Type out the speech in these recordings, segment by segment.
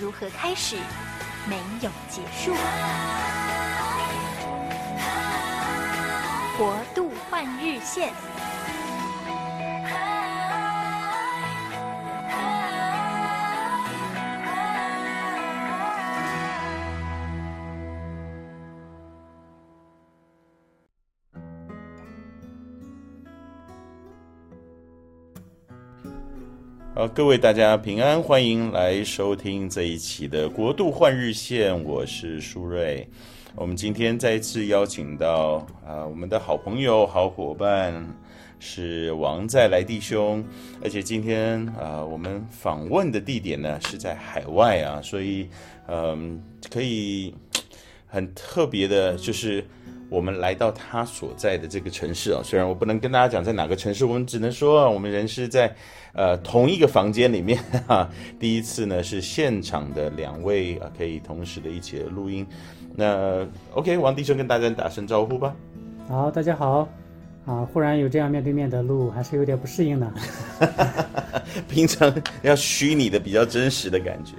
如何开始，没有结束。国度换日线。好，各位大家平安，欢迎来收听这一期的国度换日线，我是舒瑞。我们今天再次邀请到啊，我们的好朋友、好伙伴是王再来弟兄，而且今天啊，我们访问的地点呢是在海外啊，所以嗯，可以很特别的，就是。我们来到他所在的这个城市啊，虽然我不能跟大家讲在哪个城市，我们只能说我们人是在呃同一个房间里面哈。第一次呢是现场的两位啊，可以同时的一起录音。那 OK，王弟兄跟大家打声招呼吧。好，大家好。啊，忽然有这样面对面的录，还是有点不适应呢。平常要虚拟的比较真实的感觉。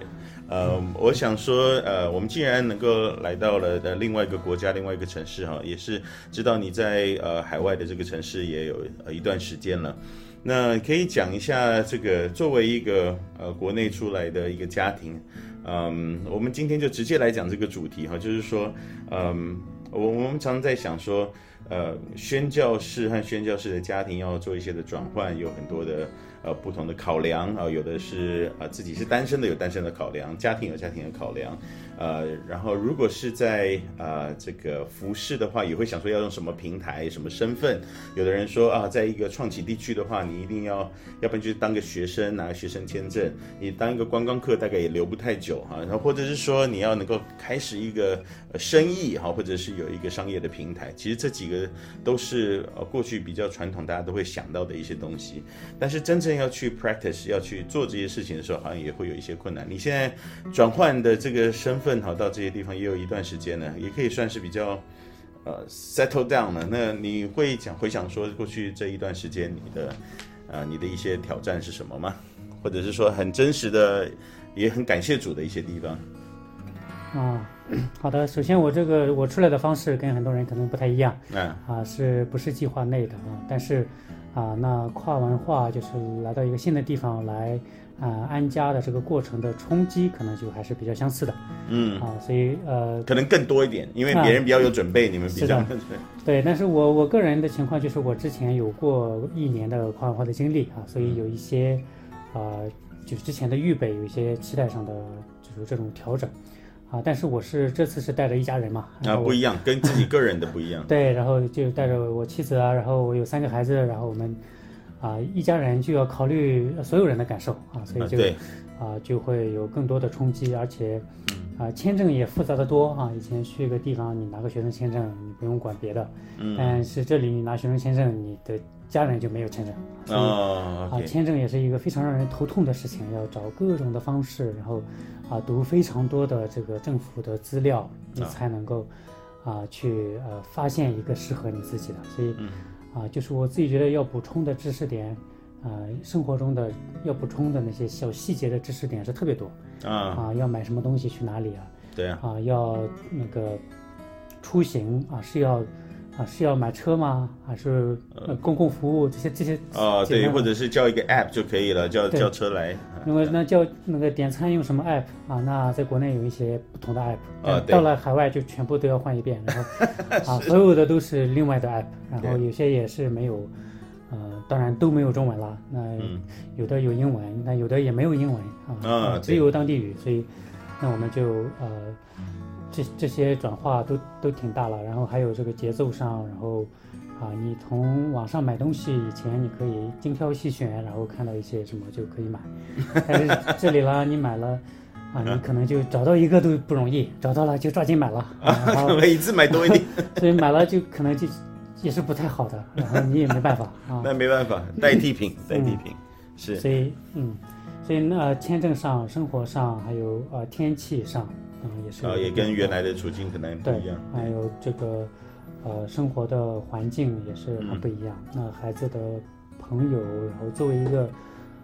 呃，我想说，呃，我们既然能够来到了的另外一个国家、另外一个城市，哈，也是知道你在呃海外的这个城市也有呃一段时间了，那可以讲一下这个作为一个呃国内出来的一个家庭，嗯，我们今天就直接来讲这个主题哈，就是说，嗯，我我们常常在想说，呃，宣教士和宣教士的家庭要做一些的转换，有很多的。呃，不同的考量啊，有的是啊，自己是单身的，有单身的考量；家庭有家庭的考量。呃，然后如果是在啊这个服饰的话，也会想说要用什么平台、什么身份。有的人说啊，在一个创企地区的话，你一定要，要不然就是当个学生，拿个学生签证；你当一个观光客，大概也留不太久哈。然后或者是说你要能够开始一个生意哈，或者是有一个商业的平台。其实这几个都是呃过去比较传统，大家都会想到的一些东西。但是真正要去 practice，要去做这些事情的时候，好像也会有一些困难。你现在转换的这个身份。好，到这些地方也有一段时间了，也可以算是比较呃 settle down 了。那你会讲回想说过去这一段时间你的呃你的一些挑战是什么吗？或者是说很真实的，也很感谢主的一些地方？啊，好的。首先我这个我出来的方式跟很多人可能不太一样，嗯啊，是不是计划内的啊？但是啊，那跨文化就是来到一个新的地方来。啊，安家的这个过程的冲击可能就还是比较相似的，嗯啊，所以呃，可能更多一点，因为别人比较有准备，啊、你们比较对，对。但是我我个人的情况就是，我之前有过一年的跨文化的经历啊，所以有一些啊、呃，就是之前的预备，有一些期待上的就是这种调整啊。但是我是这次是带着一家人嘛，啊，不一样，跟自己个人的不一样。对，然后就带着我妻子啊，然后我有三个孩子，然后我们。啊，一家人就要考虑所有人的感受啊，所以就啊，啊就会有更多的冲击，而且啊签证也复杂的多啊。以前去一个地方，你拿个学生签证，你不用管别的，嗯，但是这里你拿学生签证，你的家人就没有签证，所以啊签证也是一个非常让人头痛的事情，要找各种的方式，然后啊读非常多的这个政府的资料，你才能够啊去呃发现一个适合你自己的，所以。啊，就是我自己觉得要补充的知识点，啊，生活中的要补充的那些小细节的知识点是特别多啊啊，要买什么东西去哪里啊？对啊，啊，要那个出行啊，是要啊是要买车吗？还是呃公共服务这些这些啊？对，或者是叫一个 app 就可以了，叫叫车来。那么那叫那个点餐用什么 app 啊？那在国内有一些不同的 app，啊，到了海外就全部都要换一遍，然后 啊，所有的都是另外的 app，然后有些也是没有，呃，当然都没有中文啦。那有的有英文，那有的也没有英文啊，只有当地语。所以，那我们就呃，这这些转化都都挺大了。然后还有这个节奏上，然后。啊，你从网上买东西以前，你可以精挑细选，然后看到一些什么就可以买。但是这里了，你买了，啊，你可能就找到一个都不容易，找到了就抓紧买了，啊，每一次买多一点，所以买了就可能就也是不太好的，然后你也没办法啊。那没办法，代替品，代替品，嗯、是。所以，嗯，所以那签证上、生活上，还有呃天气上，嗯，也是。啊，也跟原来的处境可能不一样。还有这个，呃，生活的环境也是很不一样。嗯、那孩子的朋友，然后作为一个。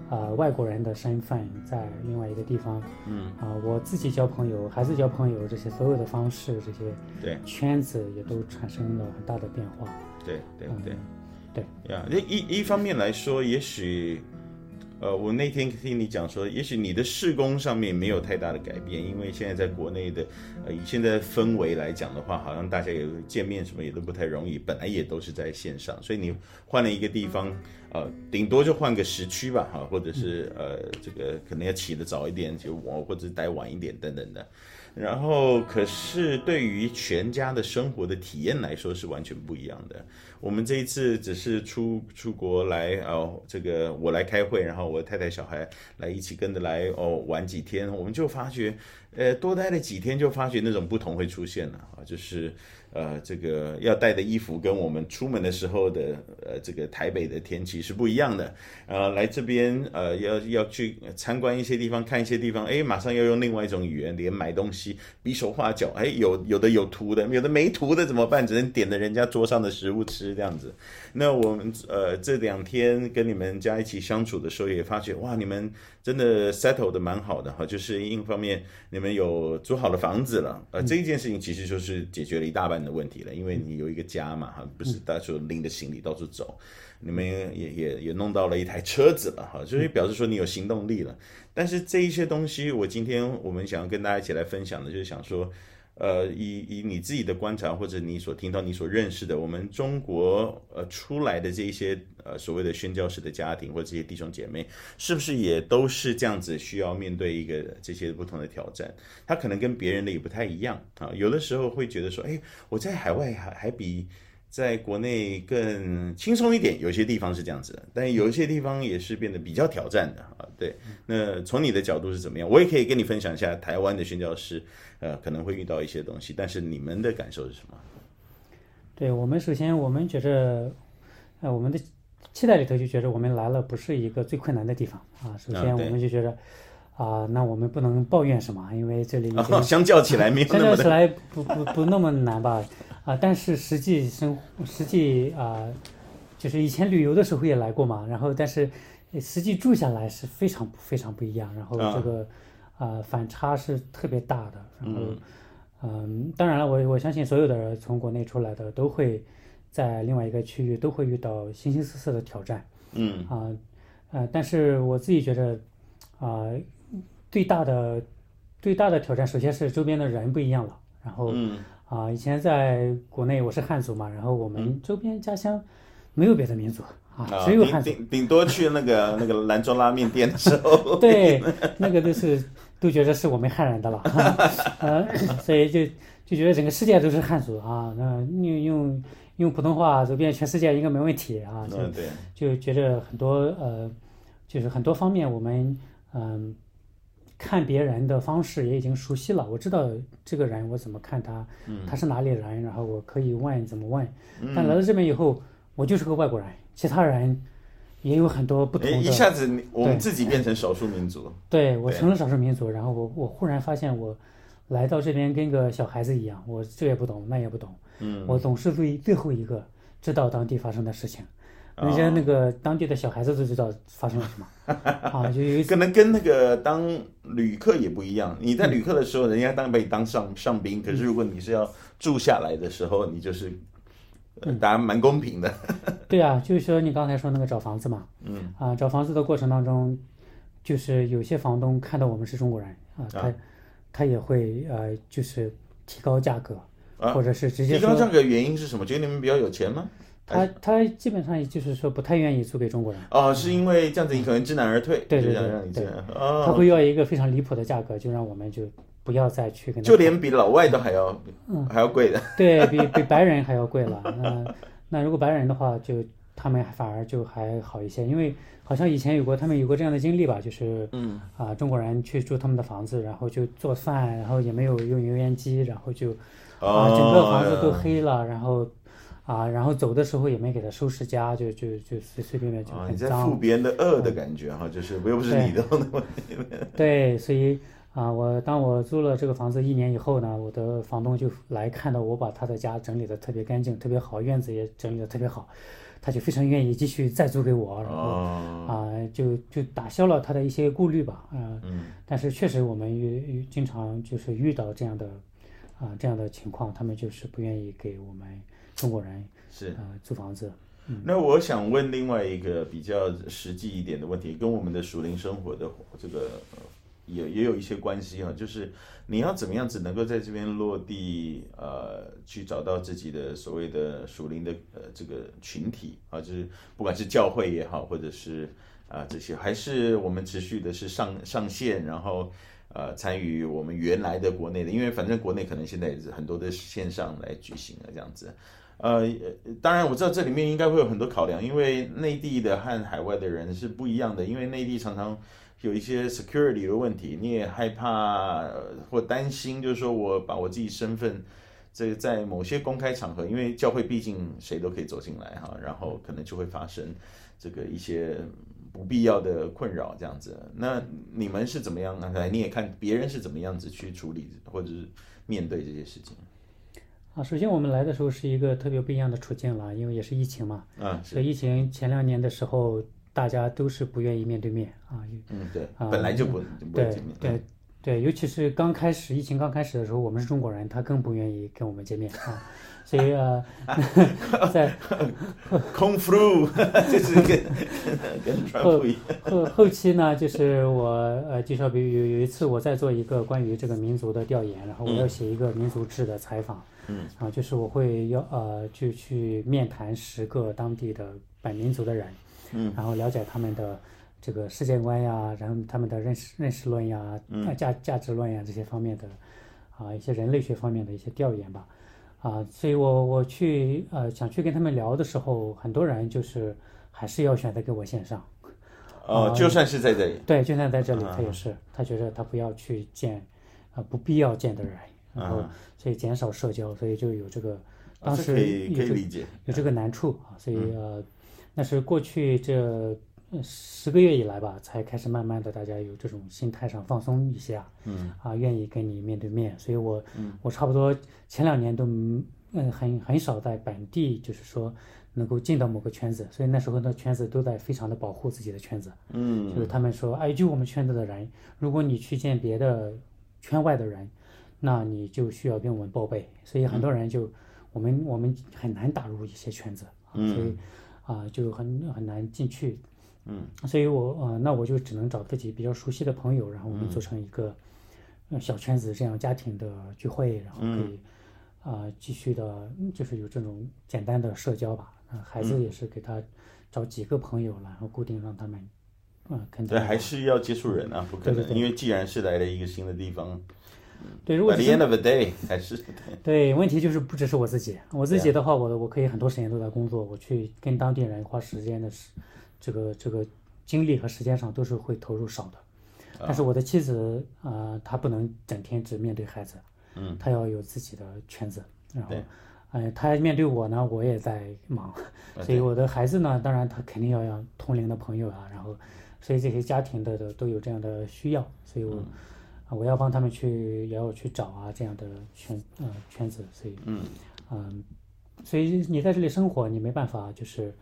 啊、呃，外国人的身份在另外一个地方，嗯，啊、呃，我自己交朋友，孩子交朋友，这些所有的方式，这些对圈子也都产生了很大的变化。对对对，对呀，那一一方面来说，也许。呃，我那天听你讲说，也许你的事工上面没有太大的改变，因为现在在国内的，呃，以现在氛围来讲的话，好像大家也见面什么也都不太容易，本来也都是在线上，所以你换了一个地方，呃，顶多就换个时区吧，哈，或者是呃，这个可能要起得早一点，就我或者待晚一点等等的。然后，可是对于全家的生活的体验来说是完全不一样的。我们这一次只是出出国来哦，这个我来开会，然后我太太小孩来一起跟着来哦玩几天，我们就发觉，呃，多待了几天就发觉那种不同会出现了啊，就是。呃，这个要带的衣服跟我们出门的时候的，呃，这个台北的天气是不一样的。呃，来这边，呃，要要去参观一些地方，看一些地方，哎，马上要用另外一种语言，连买东西比手画脚，哎，有有的有图的，有的没图的怎么办？只能点着人家桌上的食物吃这样子。那我们呃这两天跟你们家一起相处的时候，也发觉哇，你们真的 settle 的蛮好的哈，就是一方面你们有租好了房子了，呃，这一件事情其实就是解决了一大半的问题了，因为你有一个家嘛，哈，不是到处拎着行李到处走，你们也也也弄到了一台车子了，哈，就是表示说你有行动力了。但是这一些东西，我今天我们想要跟大家一起来分享的，就是想说，呃，以以你自己的观察或者你所听到、你所认识的，我们中国呃出来的这一些呃所谓的宣教士的家庭或者这些弟兄姐妹，是不是也都是这样子需要面对一个这些不同的挑战？他可能跟别人的也不太一样啊。有的时候会觉得说，哎，我在海外还还比在国内更轻松一点，有些地方是这样子的，但有一些地方也是变得比较挑战的啊。对，那从你的角度是怎么样？我也可以跟你分享一下台湾的宣教师。呃，可能会遇到一些东西，但是你们的感受是什么？对我们，首先我们觉着，呃，我们的期待里头就觉着我们来了不是一个最困难的地方啊。首先我们就觉得，啊、呃，那我们不能抱怨什么，因为这里、哦、相较起来没有那么相较起来不不不那么难吧？啊，但是实际生实际啊，就是以前旅游的时候也来过嘛，然后但是实际住下来是非常非常不一样，然后这个。哦啊、呃，反差是特别大的。然后，嗯，呃、当然了，我我相信所有的人从国内出来的都会在另外一个区域都会遇到形形色色的挑战。嗯啊，但是我自己觉得，啊、呃，最大的最大的挑战，首先是周边的人不一样了。然后，嗯啊，以前在国内我是汉族嘛，然后我们周边家乡没有别的民族。啊，只有汉族，顶顶多去那个那个兰州拉面店的时候，对，那个都是都觉得是我们汉人的了，呃，所以就就觉得整个世界都是汉族啊，那用用用普通话走遍全世界应该没问题啊，就就觉得很多呃，就是很多方面我们嗯、呃、看别人的方式也已经熟悉了，我知道这个人我怎么看他，他是哪里人，然后我可以问怎么问，但来到这边以后，我就是个外国人。其他人也有很多不同的。一下子我们自己变成少数民族。对，对我成了少数民族，然后我我忽然发现我来到这边跟个小孩子一样，我这也不懂，那也不懂。嗯。我总是最最后一个知道当地发生的事情，人家那个当地的小孩子都知道发生了什么。哦、啊，就有可能跟那个当旅客也不一样。你在旅客的时候，人家当被当上上宾，可是如果你是要住下来的时候，你就是。答案蛮公平的，对啊，就是说你刚才说那个找房子嘛，嗯啊，找房子的过程当中，就是有些房东看到我们是中国人啊，他他也会呃，就是提高价格，或者是直接提高价格原因是什么？觉得你们比较有钱吗？他他基本上也就是说不太愿意租给中国人。哦，是因为这样子你可能知难而退，对对对对，他会要一个非常离谱的价格，就让我们就。不要再去跟他，就连比老外都还要，嗯，还要贵的，对比比白人还要贵了。那那如果白人的话，就他们反而就还好一些，因为好像以前有过他们有过这样的经历吧，就是嗯啊中国人去住他们的房子，然后就做饭，然后也没有用油烟机，然后就啊整个房子都黑了，然后。啊，然后走的时候也没给他收拾家，就就就随随便便就很脏。你在负别人的恶的感觉哈，就是又不是你的问题。对，所以啊，我当我租了这个房子一年以后呢，我的房东就来看到我把他的家整理的特别干净，特别好，院子也整理的特别好，他就非常愿意继续再租给我，然后啊，就就打消了他的一些顾虑吧，啊，嗯。但是确实我们遇遇经常就是遇到这样的啊这样的情况，他们就是不愿意给我们。中国人是啊、呃，租房子。嗯、那我想问另外一个比较实际一点的问题，跟我们的属灵生活的这个也也有一些关系哈，就是你要怎么样子能够在这边落地，呃，去找到自己的所谓的属灵的呃这个群体啊，就是不管是教会也好，或者是啊、呃、这些，还是我们持续的是上上线，然后。呃，参与我们原来的国内的，因为反正国内可能现在也是很多的线上来举行了这样子。呃，当然我知道这里面应该会有很多考量，因为内地的和海外的人是不一样的，因为内地常常有一些 security 的问题，你也害怕或担心，就是说我把我自己身份这个在某些公开场合，因为教会毕竟谁都可以走进来哈，然后可能就会发生这个一些。不必要的困扰，这样子。那你们是怎么样？来，你也看别人是怎么样子去处理或者是面对这些事情。啊，首先我们来的时候是一个特别不一样的处境了，因为也是疫情嘛。啊，所以疫情前两年的时候，大家都是不愿意面对面啊。嗯，对，啊、本来就不不见面。对对对，尤其是刚开始疫情刚开始的时候，我们是中国人，他更不愿意跟我们见面啊。所以呃，在 空 flu 就是跟跟传播一样。后后后期呢，就是我呃介绍，比如有有一次我在做一个关于这个民族的调研，然后我要写一个民族志的采访，嗯，啊，就是我会要呃就去面谈十个当地的本民族的人，嗯，然后了解他们的这个世界观呀，然后他们的认识认识论呀，嗯，价价值论呀这些方面的啊一些人类学方面的一些调研吧。啊，所以我我去呃想去跟他们聊的时候，很多人就是还是要选择给我线上。哦，就算是在这里。对，就算在这里，他也是，他觉得他不要去见，啊，不必要见的人，然后所以减少社交，所以就有这个，当时可以理解有这个难处啊，所以呃，那是过去这。十个月以来吧，才开始慢慢的，大家有这种心态上放松一些啊，嗯，啊，愿意跟你面对面，所以我，嗯，我差不多前两年都，嗯，很很少在本地，就是说能够进到某个圈子，所以那时候的圈子都在非常的保护自己的圈子，嗯，就是他们说，哎，就我们圈子的人，如果你去见别的圈外的人，那你就需要跟我们报备，所以很多人就，我们我们很难打入一些圈子，嗯，所以，啊，就很很难进去。嗯，所以我呃，那我就只能找自己比较熟悉的朋友，然后我们组成一个小圈子，这样家庭的聚会，然后可以啊、呃、继续的，就是有这种简单的社交吧。啊，孩子也是给他找几个朋友，然后固定让他们，嗯，肯定。对，还是要接触人啊，不可能，因为既然是来了一个新的地方，对，如果 At the end of the day 还是对，问题就是不只是我自己，我自己的话，我我可以很多时间都在工作，我去跟当地人花时间的是。这个这个精力和时间上都是会投入少的，但是我的妻子啊、呃，她不能整天只面对孩子，嗯，她要有自己的圈子，然后，哎，她面对我呢，我也在忙，所以我的孩子呢，当然他肯定要要同龄的朋友啊，然后，所以这些家庭的的都有这样的需要，所以我，我要帮他们去也要去找啊这样的圈呃圈子，所以，嗯。嗯，所以你在这里生活，你没办法就是。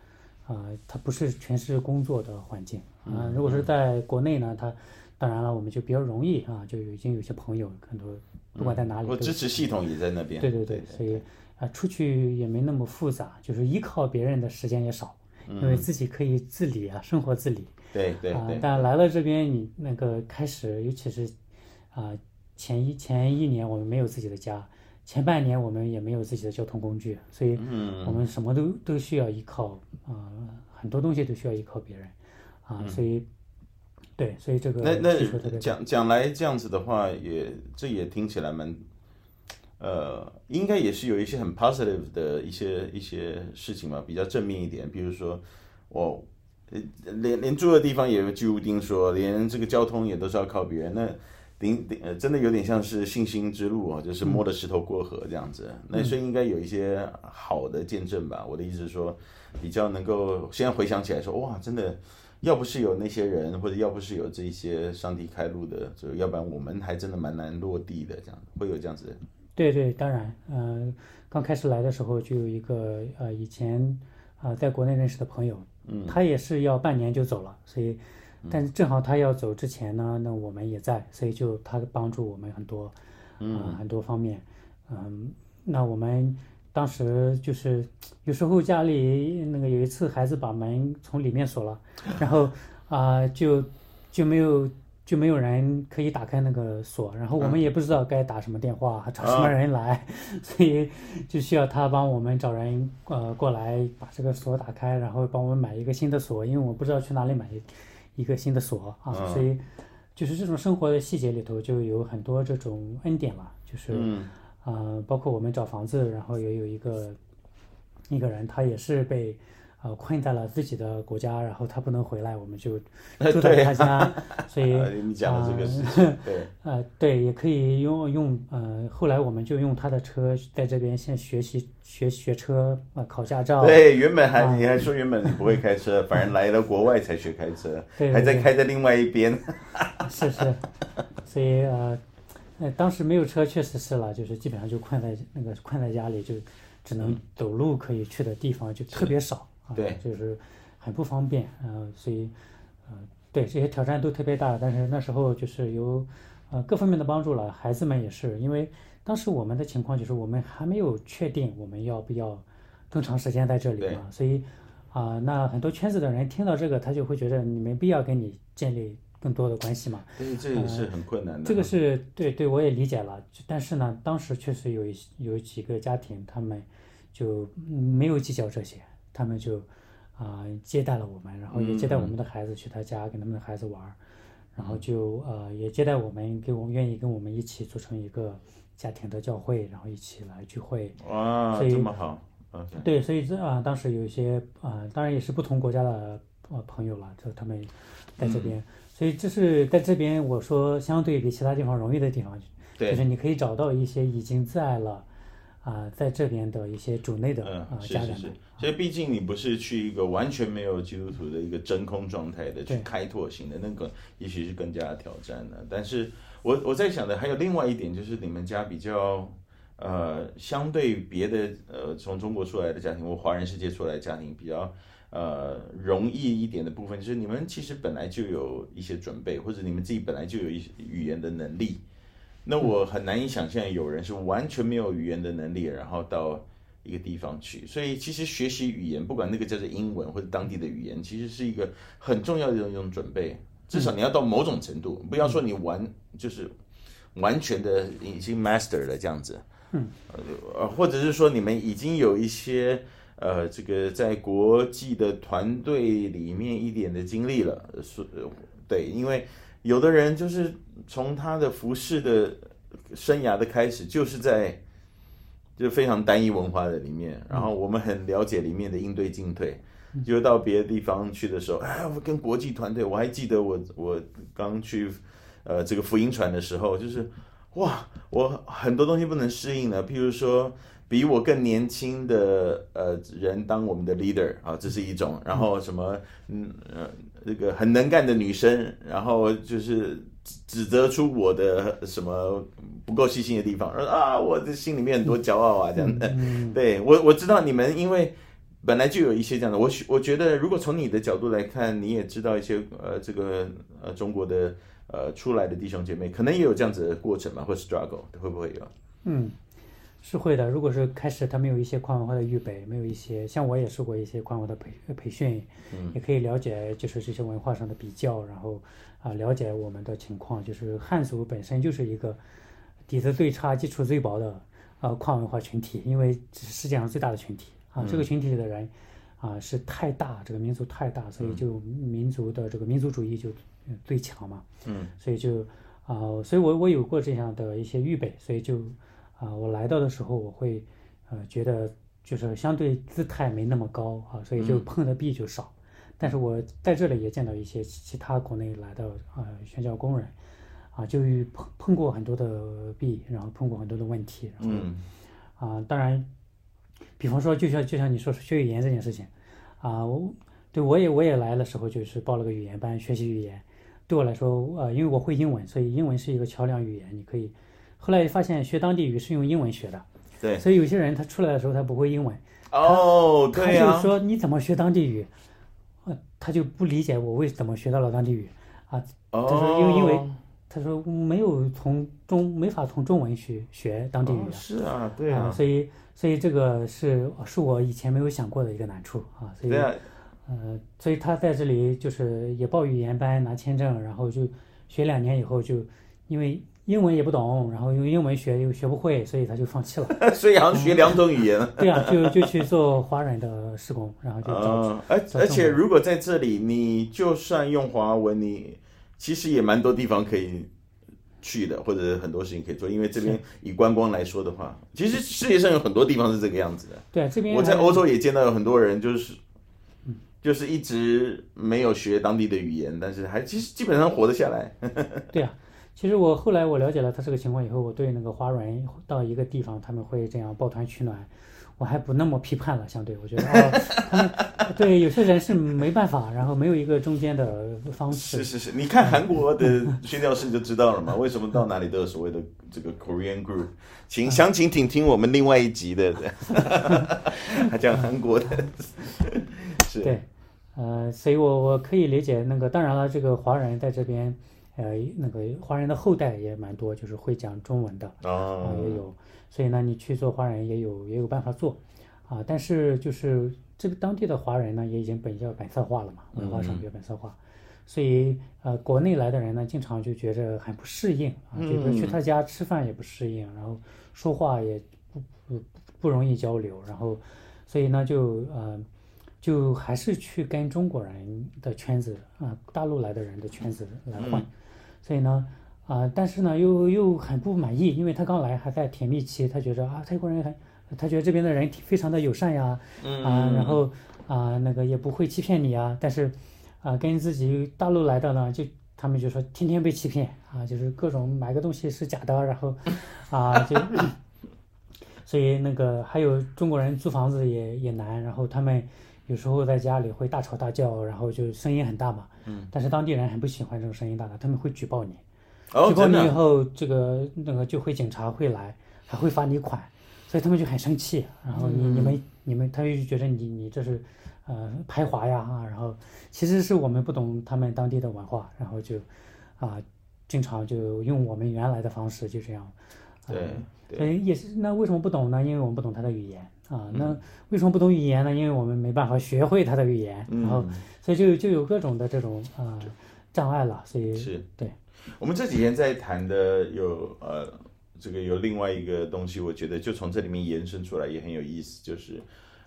啊、呃，它不是全是工作的环境啊、呃。如果是在国内呢，它当然了，我们就比较容易啊，就已经有些朋友很多，不管在哪里，我支持系统也在那边。对对对，所以啊、呃，出去也没那么复杂，就是依靠别人的时间也少，因为自己可以自理啊，生活自理。对对啊，但来了这边，你那个开始，尤其是啊、呃，前一前一年我们没有自己的家。前半年我们也没有自己的交通工具，所以我们什么都都需要依靠啊、呃，很多东西都需要依靠别人啊、呃，所以对，所以这个那那讲讲来这样子的话，也这也听起来蛮呃，应该也是有一些很 positive 的一些一些事情嘛，比较正面一点。比如说，我连连住的地方也居无定所，连这个交通也都是要靠别人。那顶顶呃，真的有点像是信心之路啊，就是摸着石头过河这样子。嗯、那所以应该有一些好的见证吧。我的意思是说，比较能够现在回想起来说，哇，真的。要不是有那些人，或者要不是有这些上帝开路的，就要不然我们还真的蛮难落地的。这样会有这样子。对对，当然，嗯、呃，刚开始来的时候就有一个呃以前啊、呃、在国内认识的朋友，嗯，他也是要半年就走了，所以，但是正好他要走之前呢，那我们也在，所以就他帮助我们很多，嗯、呃，很多方面，嗯、呃，那我们。当时就是有时候家里那个有一次孩子把门从里面锁了，然后 啊、呃、就就没有就没有人可以打开那个锁，然后我们也不知道该打什么电话找什么人来，所以就需要他帮我们找人呃过来把这个锁打开，然后帮我们买一个新的锁，因为我不知道去哪里买一个新的锁啊，所以就是这种生活的细节里头就有很多这种恩典了，就是。呃，包括我们找房子，然后也有一个一个人，他也是被呃困在了自己的国家，然后他不能回来，我们就 住在他家，所以你讲的这个事情，呃、对，呃，对，也可以用用呃，后来我们就用他的车在这边先学习学学车呃考驾照。对，原本还、呃、你还说原本你不会开车，反而来了国外才学开车，对对对还在开在另外一边。是是，所以呃。呃，当时没有车，确实是了，就是基本上就困在那个困在家里，就只能走路可以去的地方就特别少啊，对，就是很不方便，呃，所以，呃，对，这些挑战都特别大，但是那时候就是有呃各方面的帮助了，孩子们也是，因为当时我们的情况就是我们还没有确定我们要不要更长时间在这里嘛，所以啊、呃，那很多圈子的人听到这个，他就会觉得你没必要跟你建立。更多的关系嘛，对，这也是很困难的。呃、这个是对对，我也理解了。但是呢，当时确实有有几个家庭，他们就没有计较这些，他们就啊、呃、接待了我们，然后也接待我们的孩子去他家跟他们的孩子玩，嗯、然后就呃也接待我们，给我们愿意跟我们一起组成一个家庭的教会，然后一起来聚会。哇，所这么好。Okay. 对，所以这啊、呃，当时有一些啊、呃，当然也是不同国家的呃朋友了，就他们在这边。嗯所以这是在这边，我说相对比其他地方容易的地方，就是你可以找到一些已经在了啊、呃，在这边的一些主内的啊、呃、家长。是是是。所以毕竟你不是去一个完全没有基督徒的一个真空状态的去开拓型的，那个也许是更加的挑战的。但是我我在想的还有另外一点，就是你们家比较呃，相对别的呃，从中国出来的家庭或华人世界出来的家庭比较。呃，容易一点的部分就是你们其实本来就有一些准备，或者你们自己本来就有一些语言的能力。那我很难以想象有人是完全没有语言的能力，然后到一个地方去。所以其实学习语言，不管那个叫做英文或者当地的语言，其实是一个很重要的一种准备。至少你要到某种程度，不要说你完就是完全的已经 master 了这样子。嗯，呃，或者是说你们已经有一些。呃，这个在国际的团队里面一点的经历了，是，对，因为有的人就是从他的服饰的生涯的开始，就是在就非常单一文化的里面，然后我们很了解里面的应对进退，就到别的地方去的时候，哎，我跟国际团队，我还记得我我刚去呃这个福音船的时候，就是哇，我很多东西不能适应的，譬如说。比我更年轻的呃人当我们的 leader 啊，这是一种。然后什么嗯呃这个很能干的女生，然后就是指责出我的什么不够细心的地方，说啊我的心里面很多骄傲啊这样的。对我我知道你们因为本来就有一些这样的。我我觉得如果从你的角度来看，你也知道一些呃这个呃中国的呃出来的弟兄姐妹，可能也有这样子的过程嘛，或 struggle 会不会有？嗯。是会的，如果是开始他没有一些跨文化的预备，没有一些像我也受过一些跨文化的培培训，嗯，也可以了解就是这些文化上的比较，然后啊、呃、了解我们的情况，就是汉族本身就是一个底子最差、基础最薄的呃跨文化群体，因为是世界上最大的群体。啊，这个群体里的人啊、呃、是太大，这个民族太大，所以就民族的这个民族主义就最强嘛，嗯，所以就啊、呃，所以我我有过这样的一些预备，所以就。啊，我来到的时候我会呃觉得就是相对姿态没那么高啊，所以就碰的壁就少。嗯、但是我在这里也见到一些其他国内来的呃宣教工人啊，就碰碰过很多的壁，然后碰过很多的问题。然后嗯。啊，当然，比方说就像就像你说学语言这件事情啊，我对我也我也来的时候就是报了个语言班学习语言。对我来说，呃，因为我会英文，所以英文是一个桥梁语言。你可以，后来发现学当地语是用英文学的，对。所以有些人他出来的时候他不会英文，哦，对呀。他就说你怎么学当地语？呃，他就不理解我为怎么学到了当地语啊。他说因为因为他说没有从中没法从中文去学当地语。是啊，对啊。所以所以这个是是我以前没有想过的一个难处啊。所以。呃，所以他在这里就是也报语言班拿签证，然后就学两年以后就因为英文也不懂，然后用英文学又学不会，所以他就放弃了。所以好像学两种语言。嗯、对啊，就就去做华人的施工，然后就找。而、呃、而且如果在这里，你就算用华文，你其实也蛮多地方可以去的，或者很多事情可以做，因为这边以观光来说的话，其实世界上有很多地方是这个样子的。对，这边我在欧洲也见到有很多人就是。就是一直没有学当地的语言，但是还其实基本上活得下来。对啊，其实我后来我了解了他这个情况以后，我对那个华人到一个地方他们会这样抱团取暖，我还不那么批判了。相对我觉得，哦，他们对有些人是没办法，然后没有一个中间的方式。是是是，你看韩国的宣教士就知道了嘛，为什么到哪里都有所谓的这个 Korean group？请详情请听我们另外一集的，他讲韩国的，是。对。呃，所以我我可以理解那个，当然了，这个华人在这边，呃，那个华人的后代也蛮多，就是会讲中文的啊、哦。呃，也有，所以呢，你去做华人也有也有办法做，啊，但是就是这个当地的华人呢，也已经比较本色化了嘛，文化上比较本色化，嗯、所以呃，国内来的人呢，经常就觉着很不适应啊，就比如去他家吃饭也不适应，然后说话也不不不容易交流，然后，所以呢，就呃。就还是去跟中国人的圈子啊，大陆来的人的圈子来混，嗯、所以呢，啊，但是呢，又又很不满意，因为他刚来还在甜蜜期，他觉得啊，泰国人很，他觉得这边的人非常的友善呀，啊，然后啊，那个也不会欺骗你啊，但是啊，跟自己大陆来的呢，就他们就说天天被欺骗啊，就是各种买个东西是假的，然后啊，就，所以那个还有中国人租房子也也难，然后他们。有时候在家里会大吵大叫，然后就声音很大嘛。嗯。但是当地人很不喜欢这种声音大的，他们会举报你。哦，举报你以后，这个那个就会警察会来，还会罚你款，所以他们就很生气。然后你、嗯、你们你们，他就觉得你你这是，呃，排华呀啊。然后其实是我们不懂他们当地的文化，然后就，啊，经常就用我们原来的方式就这样。对。所以、呃、也是，那为什么不懂呢？因为我们不懂他的语言。啊，那为什么不懂语言呢？因为我们没办法学会他的语言，然后，所以就就有各种的这种啊、呃、障碍了。所以是对。我们这几天在谈的有呃，这个有另外一个东西，我觉得就从这里面延伸出来也很有意思，就是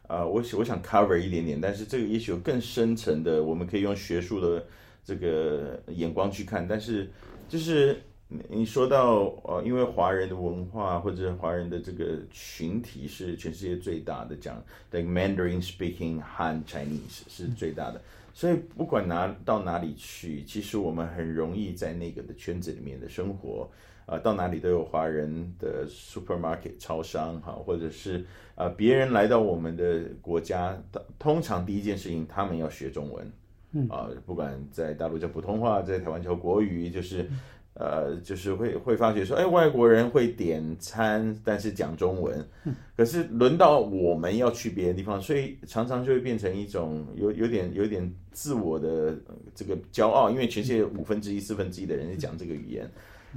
啊、呃，我我想 cover 一点点，但是这个也许有更深层的，我们可以用学术的这个眼光去看，但是就是。你说到呃，因为华人的文化或者华人的这个群体是全世界最大的，讲的 Mandarin speaking Han Chinese 是最大的，所以不管哪到哪里去，其实我们很容易在那个的圈子里面的生活，啊、呃，到哪里都有华人的 supermarket 超商哈，或者是啊、呃、别人来到我们的国家，通常第一件事情他们要学中文，嗯。啊、呃，不管在大陆叫普通话，在台湾叫国语，就是。呃，就是会会发觉说，哎，外国人会点餐，但是讲中文，可是轮到我们要去别的地方，所以常常就会变成一种有有点有点自我的这个骄傲，因为全世界五分之一、四分之一的人是讲这个语言。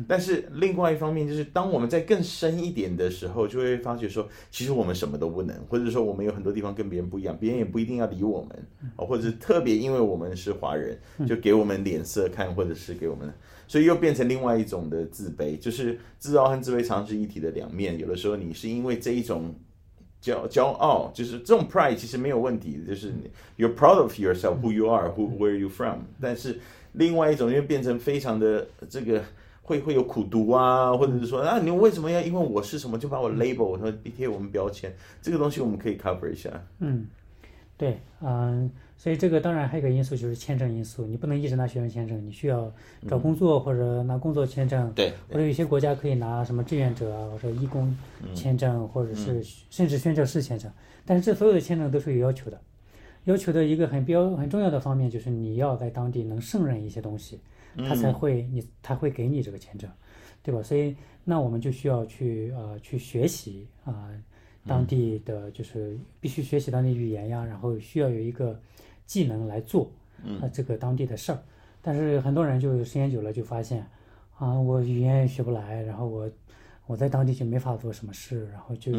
但是另外一方面，就是当我们在更深一点的时候，就会发觉说，其实我们什么都不能，或者说我们有很多地方跟别人不一样，别人也不一定要理我们，或者是特别因为我们是华人，就给我们脸色看，或者是给我们。所以又变成另外一种的自卑，就是自傲和自卑常是一体的两面。有的时候你是因为这一种骄骄傲，就是这种 pride 其实没有问题，就是 you're proud of yourself, who you are, who where you from。但是另外一种又变成非常的这个会会有苦读啊，或者是说啊，你为什么要因为我是什么就把我 label，我说贴我们标签，这个东西我们可以 cover 一下。嗯，对，嗯，所以这个当然还有一个因素就是签证因素，你不能一直拿学生签证，你需要找工作或者拿工作签证，嗯、对，或者有些国家可以拿什么志愿者啊或者义工签证，嗯、或者是甚至宣教士签证，但是这所有的签证都是有要求的。要求的一个很标很重要的方面就是你要在当地能胜任一些东西，他才会你他会给你这个签证，对吧？所以那我们就需要去呃去学习啊、呃，当地的就是必须学习当地语言呀，然后需要有一个技能来做啊、呃、这个当地的事儿。但是很多人就时间久了就发现啊，我语言也学不来，然后我我在当地就没法做什么事，然后就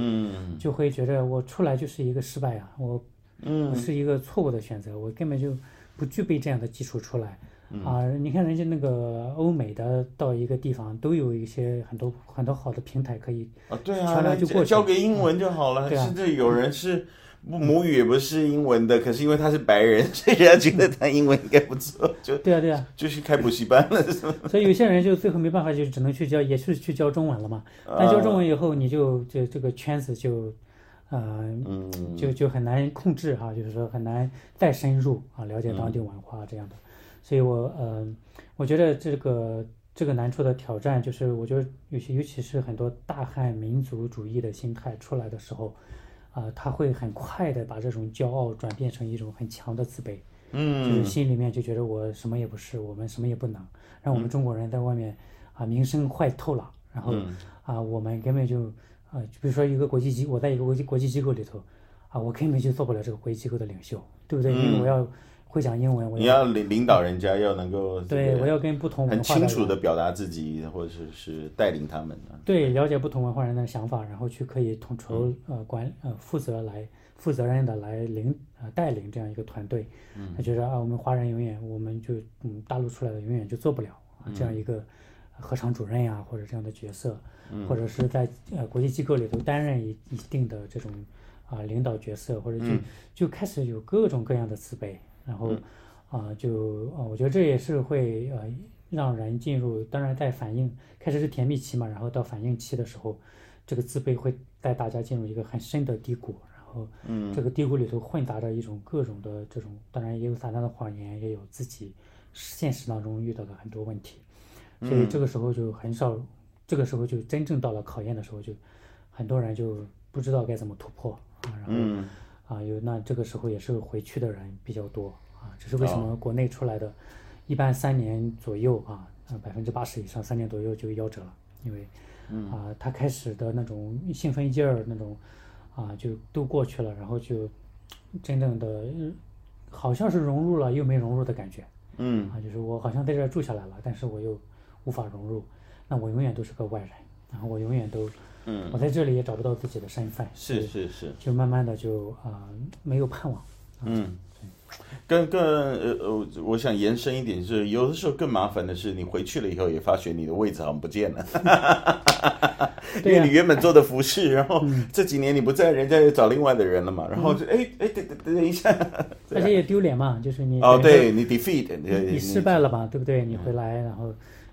就会觉得我出来就是一个失败啊，我。嗯，是一个错误的选择，我根本就不具备这样的基础出来。嗯、啊，你看人家那个欧美的到一个地方都有一些很多很多好的平台可以啊，对啊，就过去交给英文就好了。甚至有人是母语也不是英文的，可是因为他是白人，所以人家觉得他英文应该不错，就对啊对啊，就去开补习班了，是吧？所以有些人就最后没办法，就只能去教，也是去教中文了嘛。但教中文以后，你就这这个圈子就。呃，嗯，就就很难控制哈，就是说很难再深入啊，了解当地文化这样的，嗯、所以我呃，我觉得这个这个难处的挑战，就是我觉得尤其尤其是很多大汉民族主义的心态出来的时候，啊、呃，他会很快的把这种骄傲转变成一种很强的自卑，嗯，就是心里面就觉得我什么也不是，我们什么也不能，让我们中国人在外面啊名声坏透了，然后啊我们根本就。啊，就比如说一个国际机，我在一个国际国际机构里头，啊，我根本就做不了这个国际机构的领袖，对不对？嗯、因为我要会讲英文，你要领领导人家，要能够对，我要跟不同文化很清楚的表达自己，或者是是带领他们的。对，了解不同文化人的想法，然后去可以统筹呃管呃负责来负责任的来领呃带领这样一个团队。嗯，他觉得啊，我们华人永远我们就嗯大陆出来的永远就做不了啊这样一个合唱主任呀、啊、或者这样的角色。或者是在呃国际机构里头担任一一定的这种啊、呃、领导角色，或者就就开始有各种各样的自卑，然后啊、呃、就啊、呃、我觉得这也是会呃让人进入，当然在反应开始是甜蜜期嘛，然后到反应期的时候，这个自卑会带大家进入一个很深的低谷，然后这个低谷里头混杂着一种各种的这种，当然也有撒旦的谎言，也有自己现实当中遇到的很多问题，所以这个时候就很少。这个时候就真正到了考验的时候，就很多人就不知道该怎么突破啊，然后、嗯、啊有那这个时候也是回去的人比较多啊，这是为什么国内出来的，一般三年左右啊，百分之八十以上三年左右就夭折了，因为啊他开始的那种兴奋劲儿那种啊就都过去了，然后就真正的好像是融入了又没融入的感觉，嗯啊就是我好像在这儿住下来了，但是我又无法融入。那我永远都是个外人，然后我永远都，嗯，我在这里也找不到自己的身份，是是是，就慢慢的就啊、呃、没有盼望，嗯，更更呃呃，我想延伸一点，就是有的时候更麻烦的是，你回去了以后也发觉你的位置好像不见了，因为你原本做的服饰，然后这几年你不在，人家又找另外的人了嘛，然后就哎哎等等等一下，而且也丢脸嘛，就是你哦对你 defeat 你你失败了嘛，对不对？你回来然后。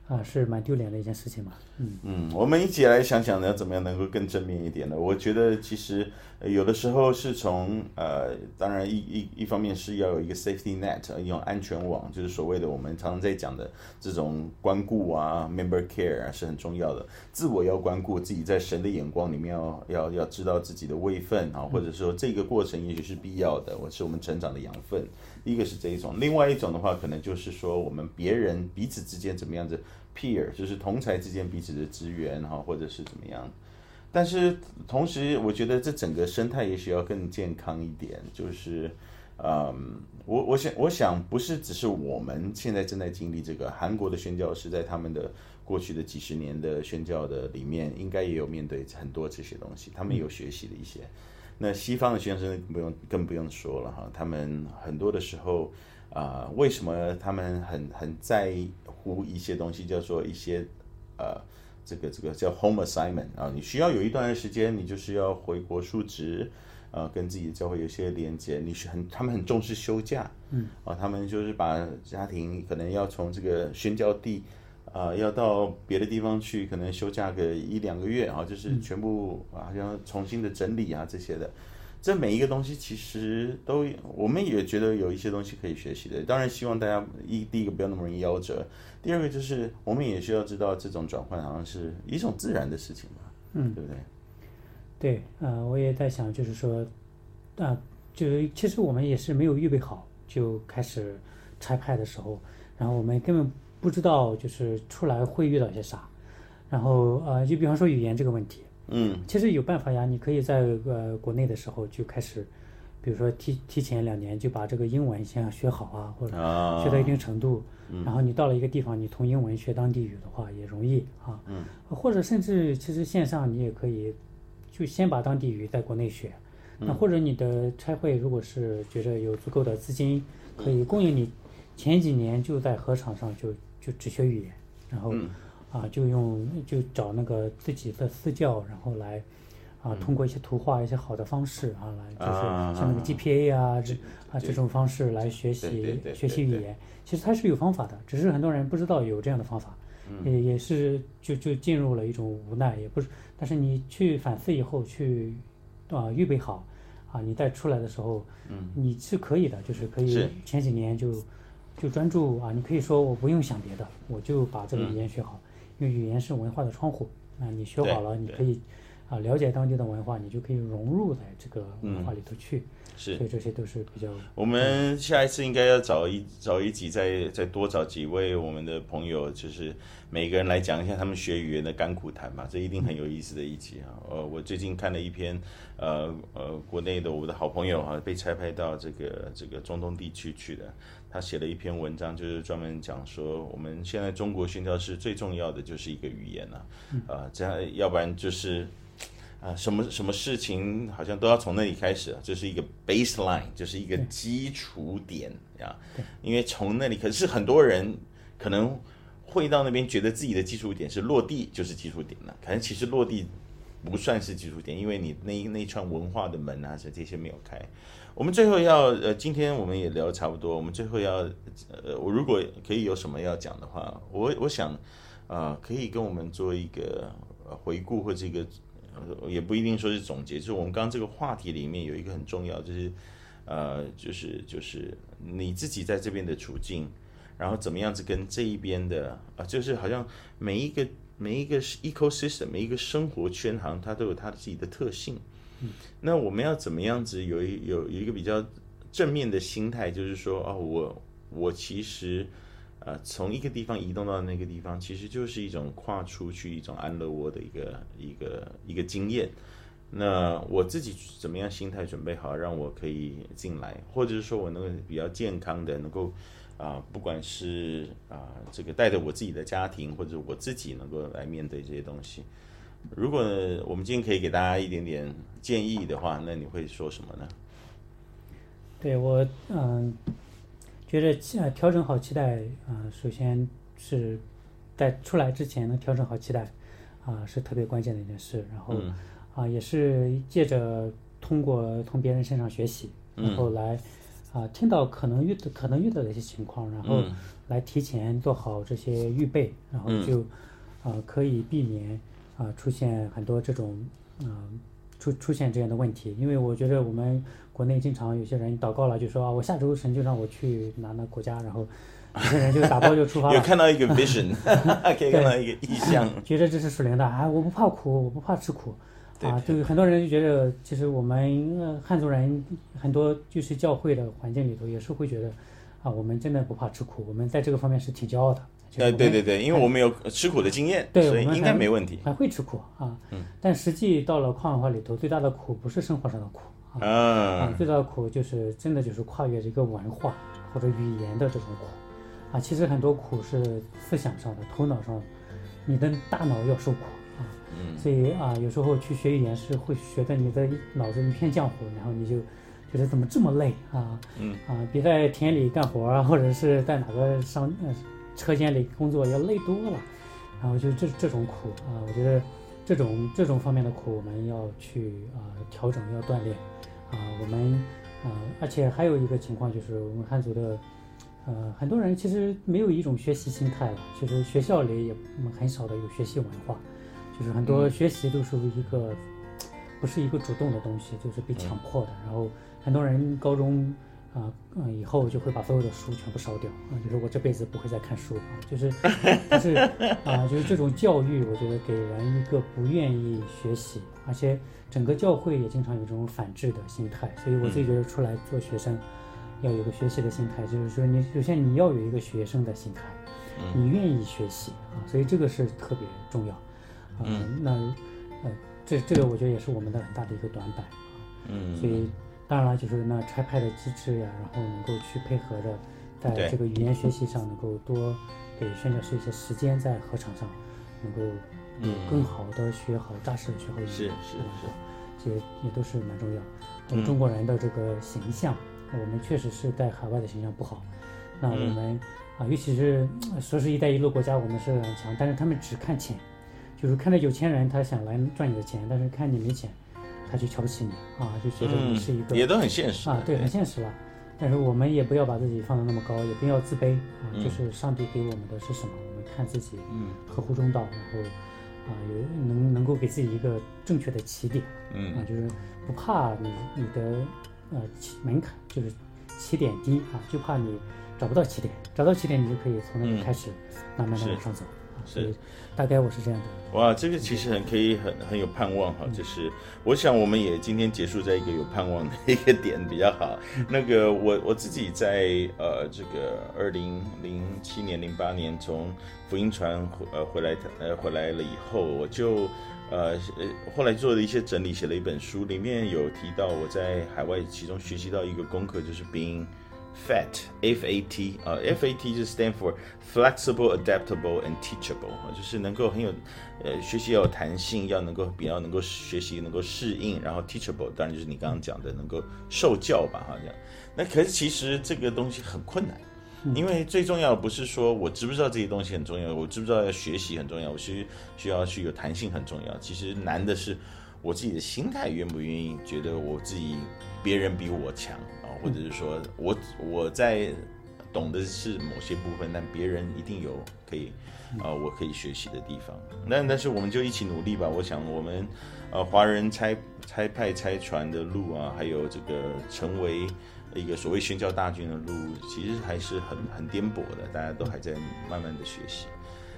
啊，是蛮丢脸的一件事情嘛。嗯嗯，我们一起来想想呢，怎么样能够更正面一点呢？我觉得其实有的时候是从呃，当然一一一方面是要有一个 safety net，一种安全网，就是所谓的我们常常在讲的这种关顾啊，member care 啊，是很重要的。自我要关顾自己，在神的眼光里面要要要知道自己的位分啊，或者说这个过程也许是必要的，我是我们成长的养分。一个是这一种，另外一种的话，可能就是说我们别人彼此之间怎么样子。Peer 就是同才之间彼此的资源哈，或者是怎么样，但是同时我觉得这整个生态也许要更健康一点。就是，嗯，我我想我想不是只是我们现在正在经历这个，韩国的宣教是在他们的过去的几十年的宣教的里面，应该也有面对很多这些东西，他们有学习的一些。那西方的宣生不用更不用说了哈，他们很多的时候啊，为什么他们很很在意？一些东西叫做一些，呃，这个这个叫 home assignment 啊，你需要有一段时间，你就是要回国述职，呃，跟自己的教会有些连接。你是很，他们很重视休假，嗯，啊，他们就是把家庭可能要从这个宣教地，啊，要到别的地方去，可能休假个一两个月啊，就是全部啊，要重新的整理啊这些的。这每一个东西其实都，我们也觉得有一些东西可以学习的。当然，希望大家一第一个不要那么容易夭折，第二个就是我们也需要知道这种转换好像是一种自然的事情嘛，嗯，对不对？对，呃，我也在想，就是说，啊，就是其实我们也是没有预备好就开始拆派的时候，然后我们根本不知道就是出来会遇到些啥，然后呃，就比方说语言这个问题。嗯，其实有办法呀，你可以在呃国内的时候就开始，比如说提提前两年就把这个英文先学好啊，或者学到一定程度，嗯、然后你到了一个地方，你从英文学当地语的话也容易啊。嗯，或者甚至其实线上你也可以，就先把当地语在国内学，那或者你的差会如果是觉得有足够的资金，可以供应你前几年就在禾场上就就只学语言，然后。啊，就用就找那个自己的私教，然后来啊，通过一些图画、一些好的方式啊，来就是像那个 GPA 啊这啊这种方式来学习学习语言。其实它是有方法的，只是很多人不知道有这样的方法，也也是就就进入了一种无奈，也不是。但是你去反思以后，去啊预备好啊，你再出来的时候，你是可以的，就是可以前几年就就专注啊，你可以说我不用想别的，我就把这个语言学好。因为语言是文化的窗户，啊，你学好了，你可以啊了解当地的文化，你就可以融入在这个文化里头去。是，所以这些都是比较。我们下一次应该要找一找一集，再再多找几位我们的朋友，就是每个人来讲一下他们学语言的甘苦谈吧，这一定很有意思的一集啊。呃，我最近看了一篇，呃呃，国内的我的好朋友哈、啊，被拆派到这个这个中东地区去的。他写了一篇文章，就是专门讲说，我们现在中国宣教士最重要的就是一个语言了，啊，啊，这样要不然就是，啊，什么什么事情好像都要从那里开始，这是一个 baseline，就是一个基础点呀，因为从那里，可是很多人可能会到那边觉得自己的基础点是落地就是基础点了，可能其实落地不算是基础点，因为你那那一串文化的门啊，这这些没有开。我们最后要呃，今天我们也聊差不多。我们最后要呃，我如果可以有什么要讲的话，我我想啊、可以跟我们做一个回顾或者一个也不一定说是总结。就是我们刚刚这个话题里面有一个很重要，就是呃，就是就是你自己在这边的处境，然后怎么样子跟这一边的啊、就是好像每一个每一个 ecosystem 每一个生活圈，行它都有它自己的特性。那我们要怎么样子有一有有一个比较正面的心态，就是说哦，我我其实呃从一个地方移动到那个地方，其实就是一种跨出去一种安乐窝的一个一个一个经验。那我自己怎么样心态准备好，让我可以进来，或者是说我能够比较健康的能够啊、呃，不管是啊、呃、这个带着我自己的家庭，或者我自己能够来面对这些东西。如果我们今天可以给大家一点点建议的话，那你会说什么呢？对我，嗯，觉得呃调整好期待啊、呃，首先是在出来之前能调整好期待啊、呃，是特别关键的一件事。然后啊、也是借着通过从别人身上学习，然后来啊、呃、听到可能遇可能遇到的一些情况，然后来提前做好这些预备，然后就啊、呃、可以避免。啊，出现很多这种，嗯、呃，出出现这样的问题，因为我觉得我们国内经常有些人祷告了，就说啊，我下周神就让我去哪哪国家，然后有些人就打包就出发了。有看到一个 vision，可以看到一个意向，觉得这是属灵的啊，我不怕苦，我不怕吃苦，啊，对，很多人就觉得，其实我们汉族人很多就是教会的环境里头也是会觉得，啊，我们真的不怕吃苦，我们在这个方面是挺骄傲的。呃，对对对，因为我们有吃苦的经验，对，所以应该没问题。还，会吃苦啊，嗯，但实际到了跨文化里头，最大的苦不是生活上的苦啊，啊，最大的苦就是真的就是跨越这个文化或者语言的这种苦啊。其实很多苦是思想上的、头脑上的，你的大脑要受苦啊。嗯，所以啊，有时候去学语言是会学的你的脑子一片浆糊，然后你就觉得怎么这么累啊？嗯啊，比在田里干活啊，或者是在哪个商呃。车间里工作要累多了，然后就这这种苦啊，我觉得这种这种方面的苦我们要去啊调整，要锻炼啊，我们啊，而且还有一个情况就是我们汉族的呃，很多人其实没有一种学习心态了。其实学校里也很少的有学习文化，就是很多学习都是一个、嗯、不是一个主动的东西，就是被强迫的。嗯、然后很多人高中啊，嗯、呃，以后就会把所有的书全部烧掉啊，就是我这辈子不会再看书啊，就是，但是啊，就是这种教育，我觉得给人一个不愿意学习，而且整个教会也经常有这种反制的心态。所以我自己觉得出来做学生。嗯要有个学习的心态，就是说你首先你要有一个学生的心态，你愿意学习啊，所以这个是特别重要，啊，那呃这这个我觉得也是我们的很大的一个短板啊，嗯，所以当然了，就是那拆派的机制呀，然后能够去配合着，在这个语言学习上能够多给宣教师一些时间，在合场上能够有更好的学好扎实的学好语言，是是是，这些也都是蛮重要，我们中国人的这个形象。我们确实是在海外的形象不好，那我们、嗯、啊，尤其是说是一带一路国家，我们是很强，但是他们只看钱，就是看到有钱人，他想来赚你的钱，但是看你没钱，他就瞧不起你啊，就觉得你是一个、嗯、也都很现实啊，对，很现实了。但是我们也不要把自己放得那么高，也不要自卑啊，就是上帝给我们的是什么，我们看自己嗯合乎中道，然后啊有能能够给自己一个正确的起点，嗯啊，就是不怕你你的。呃，起门槛就是起点低啊，就怕你找不到起点，找到起点你就可以从那里开始慢慢的往上走。是，是，大概我是这样的。哇，这个其实很可以很很有盼望哈，就是我想我们也今天结束在一个有盼望的一个点比较好。那个我我自己在呃这个二零零七年零八年从福音传回呃回来呃回来了以后，我就。呃呃，后来做了一些整理，写了一本书，里面有提到我在海外其中学习到一个功课，就是 being fat，F A T 啊，F A T 就 stand for flexible, adaptable and teachable，就是能够很有呃学习要有弹性，要能够比较能够学习能够适应，然后 teachable 当然就是你刚刚讲的能够受教吧，好像。那可是其实这个东西很困难。因为最重要的不是说我知不知道这些东西很重要，我知不知道要学习很重要，我需需要去有弹性很重要。其实难的是我自己的心态愿不愿意觉得我自己别人比我强啊，或者是说我我在懂的是某些部分，但别人一定有可以啊我可以学习的地方。那但是我们就一起努力吧。我想我们呃华人拆拆派拆船的路啊，还有这个成为。一个所谓宣教大军的路，其实还是很很颠簸的，大家都还在慢慢的学习。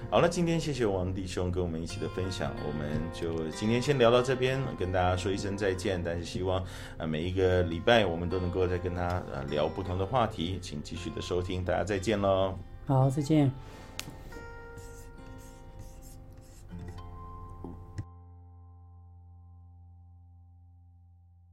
好，了今天谢谢王弟兄跟我们一起的分享，我们就今天先聊到这边，跟大家说一声再见。但是希望啊每一个礼拜我们都能够再跟他呃聊不同的话题，请继续的收听，大家再见喽。好，再见。